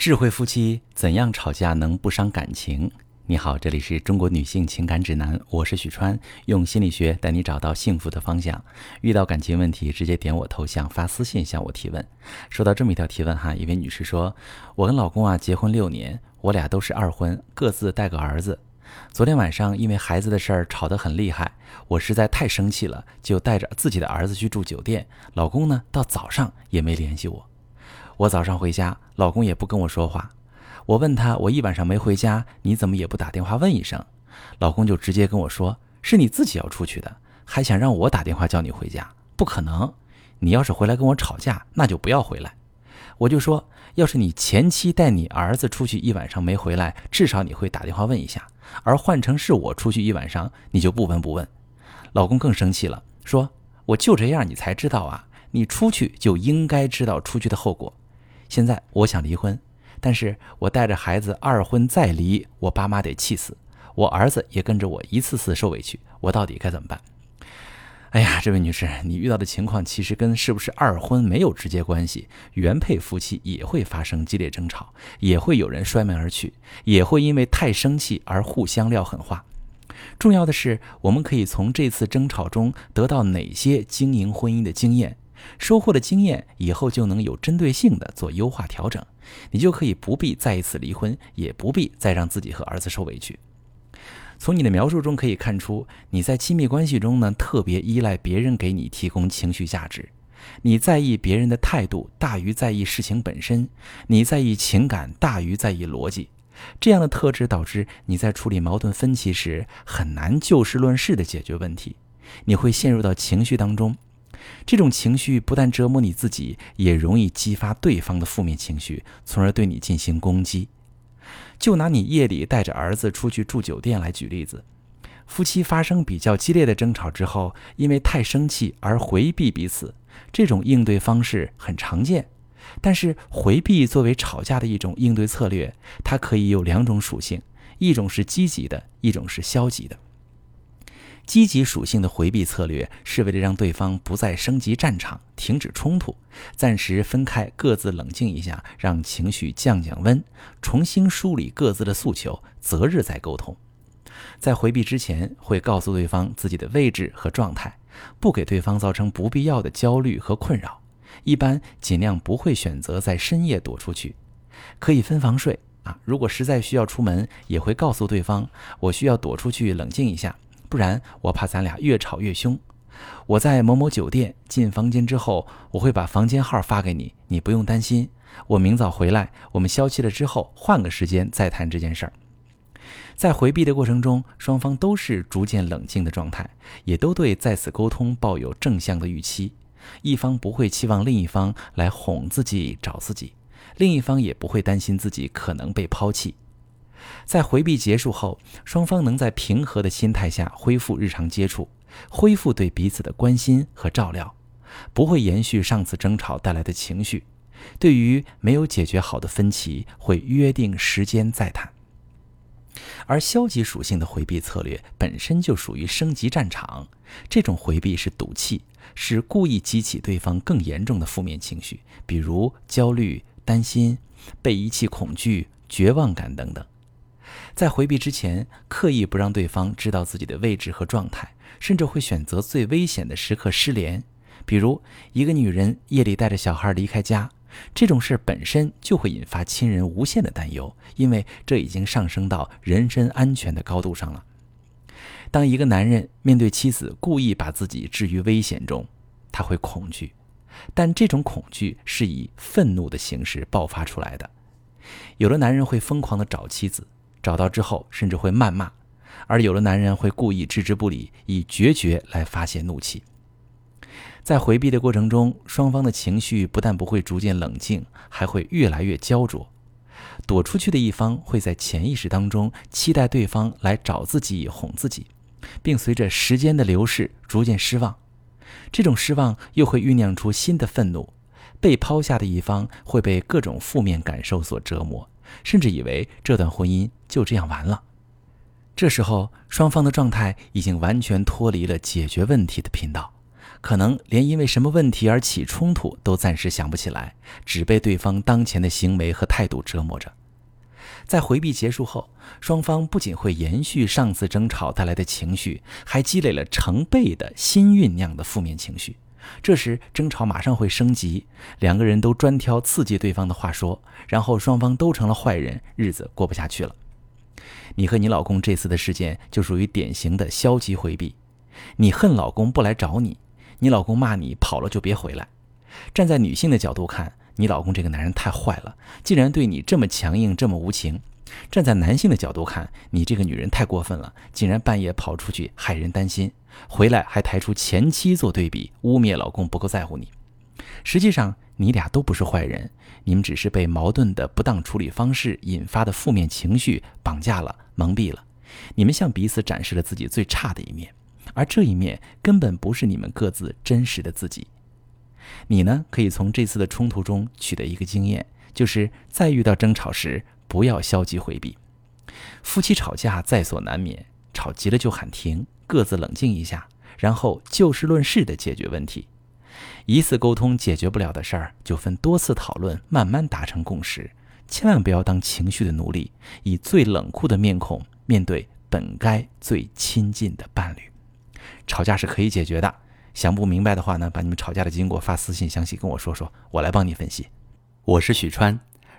智慧夫妻怎样吵架能不伤感情？你好，这里是中国女性情感指南，我是许川，用心理学带你找到幸福的方向。遇到感情问题，直接点我头像发私信向我提问。收到这么一条提问哈，一位女士说：“我跟老公啊结婚六年，我俩都是二婚，各自带个儿子。昨天晚上因为孩子的事儿吵得很厉害，我实在太生气了，就带着自己的儿子去住酒店。老公呢，到早上也没联系我。”我早上回家，老公也不跟我说话。我问他，我一晚上没回家，你怎么也不打电话问一声？老公就直接跟我说，是你自己要出去的，还想让我打电话叫你回家？不可能！你要是回来跟我吵架，那就不要回来。我就说，要是你前妻带你儿子出去一晚上没回来，至少你会打电话问一下。而换成是我出去一晚上，你就不闻不问。老公更生气了，说我就这样，你才知道啊？你出去就应该知道出去的后果。现在我想离婚，但是我带着孩子二婚再离，我爸妈得气死，我儿子也跟着我一次次受委屈，我到底该怎么办？哎呀，这位女士，你遇到的情况其实跟是不是二婚没有直接关系，原配夫妻也会发生激烈争吵，也会有人摔门而去，也会因为太生气而互相撂狠话。重要的是，我们可以从这次争吵中得到哪些经营婚姻的经验。收获的经验，以后就能有针对性的做优化调整，你就可以不必再一次离婚，也不必再让自己和儿子受委屈。从你的描述中可以看出，你在亲密关系中呢，特别依赖别人给你提供情绪价值，你在意别人的态度大于在意事情本身，你在意情感大于在意逻辑，这样的特质导致你在处理矛盾分歧时很难就事论事的解决问题，你会陷入到情绪当中。这种情绪不但折磨你自己，也容易激发对方的负面情绪，从而对你进行攻击。就拿你夜里带着儿子出去住酒店来举例子，夫妻发生比较激烈的争吵之后，因为太生气而回避彼此，这种应对方式很常见。但是回避作为吵架的一种应对策略，它可以有两种属性：一种是积极的，一种是消极的。积极属性的回避策略是为了让对方不再升级战场，停止冲突，暂时分开，各自冷静一下，让情绪降降温，重新梳理各自的诉求，择日再沟通。在回避之前，会告诉对方自己的位置和状态，不给对方造成不必要的焦虑和困扰。一般尽量不会选择在深夜躲出去，可以分房睡啊。如果实在需要出门，也会告诉对方，我需要躲出去冷静一下。不然我怕咱俩越吵越凶。我在某某酒店进房间之后，我会把房间号发给你，你不用担心。我明早回来，我们消气了之后，换个时间再谈这件事儿。在回避的过程中，双方都是逐渐冷静的状态，也都对再次沟通抱有正向的预期。一方不会期望另一方来哄自己、找自己，另一方也不会担心自己可能被抛弃。在回避结束后，双方能在平和的心态下恢复日常接触，恢复对彼此的关心和照料，不会延续上次争吵带来的情绪。对于没有解决好的分歧，会约定时间再谈。而消极属性的回避策略本身就属于升级战场，这种回避是赌气，是故意激起对方更严重的负面情绪，比如焦虑、担心、被遗弃、恐惧、绝望感等等。在回避之前，刻意不让对方知道自己的位置和状态，甚至会选择最危险的时刻失联。比如，一个女人夜里带着小孩离开家，这种事本身就会引发亲人无限的担忧，因为这已经上升到人身安全的高度上了。当一个男人面对妻子故意把自己置于危险中，他会恐惧，但这种恐惧是以愤怒的形式爆发出来的。有的男人会疯狂地找妻子。找到之后，甚至会谩骂，而有的男人会故意置之不理，以决绝来发泄怒气。在回避的过程中，双方的情绪不但不会逐渐冷静，还会越来越焦灼。躲出去的一方会在潜意识当中期待对方来找自己哄自己，并随着时间的流逝逐渐失望。这种失望又会酝酿出新的愤怒。被抛下的一方会被各种负面感受所折磨。甚至以为这段婚姻就这样完了。这时候，双方的状态已经完全脱离了解决问题的频道，可能连因为什么问题而起冲突都暂时想不起来，只被对方当前的行为和态度折磨着。在回避结束后，双方不仅会延续上次争吵带来的情绪，还积累了成倍的新酝酿的负面情绪。这时，争吵马上会升级，两个人都专挑刺激对方的话说，然后双方都成了坏人，日子过不下去了。你和你老公这次的事件就属于典型的消极回避。你恨老公不来找你，你老公骂你跑了就别回来。站在女性的角度看，你老公这个男人太坏了，竟然对你这么强硬，这么无情。站在男性的角度看，你这个女人太过分了，竟然半夜跑出去害人担心，回来还抬出前妻做对比，污蔑老公不够在乎你。实际上，你俩都不是坏人，你们只是被矛盾的不当处理方式引发的负面情绪绑架了、蒙蔽了。你们向彼此展示了自己最差的一面，而这一面根本不是你们各自真实的自己。你呢，可以从这次的冲突中取得一个经验，就是在遇到争吵时。不要消极回避，夫妻吵架在所难免，吵急了就喊停，各自冷静一下，然后就事论事的解决问题。一次沟通解决不了的事儿，就分多次讨论，慢慢达成共识。千万不要当情绪的奴隶，以最冷酷的面孔面对本该最亲近的伴侣。吵架是可以解决的，想不明白的话呢，把你们吵架的经过发私信详细跟我说说，我来帮你分析。我是许川。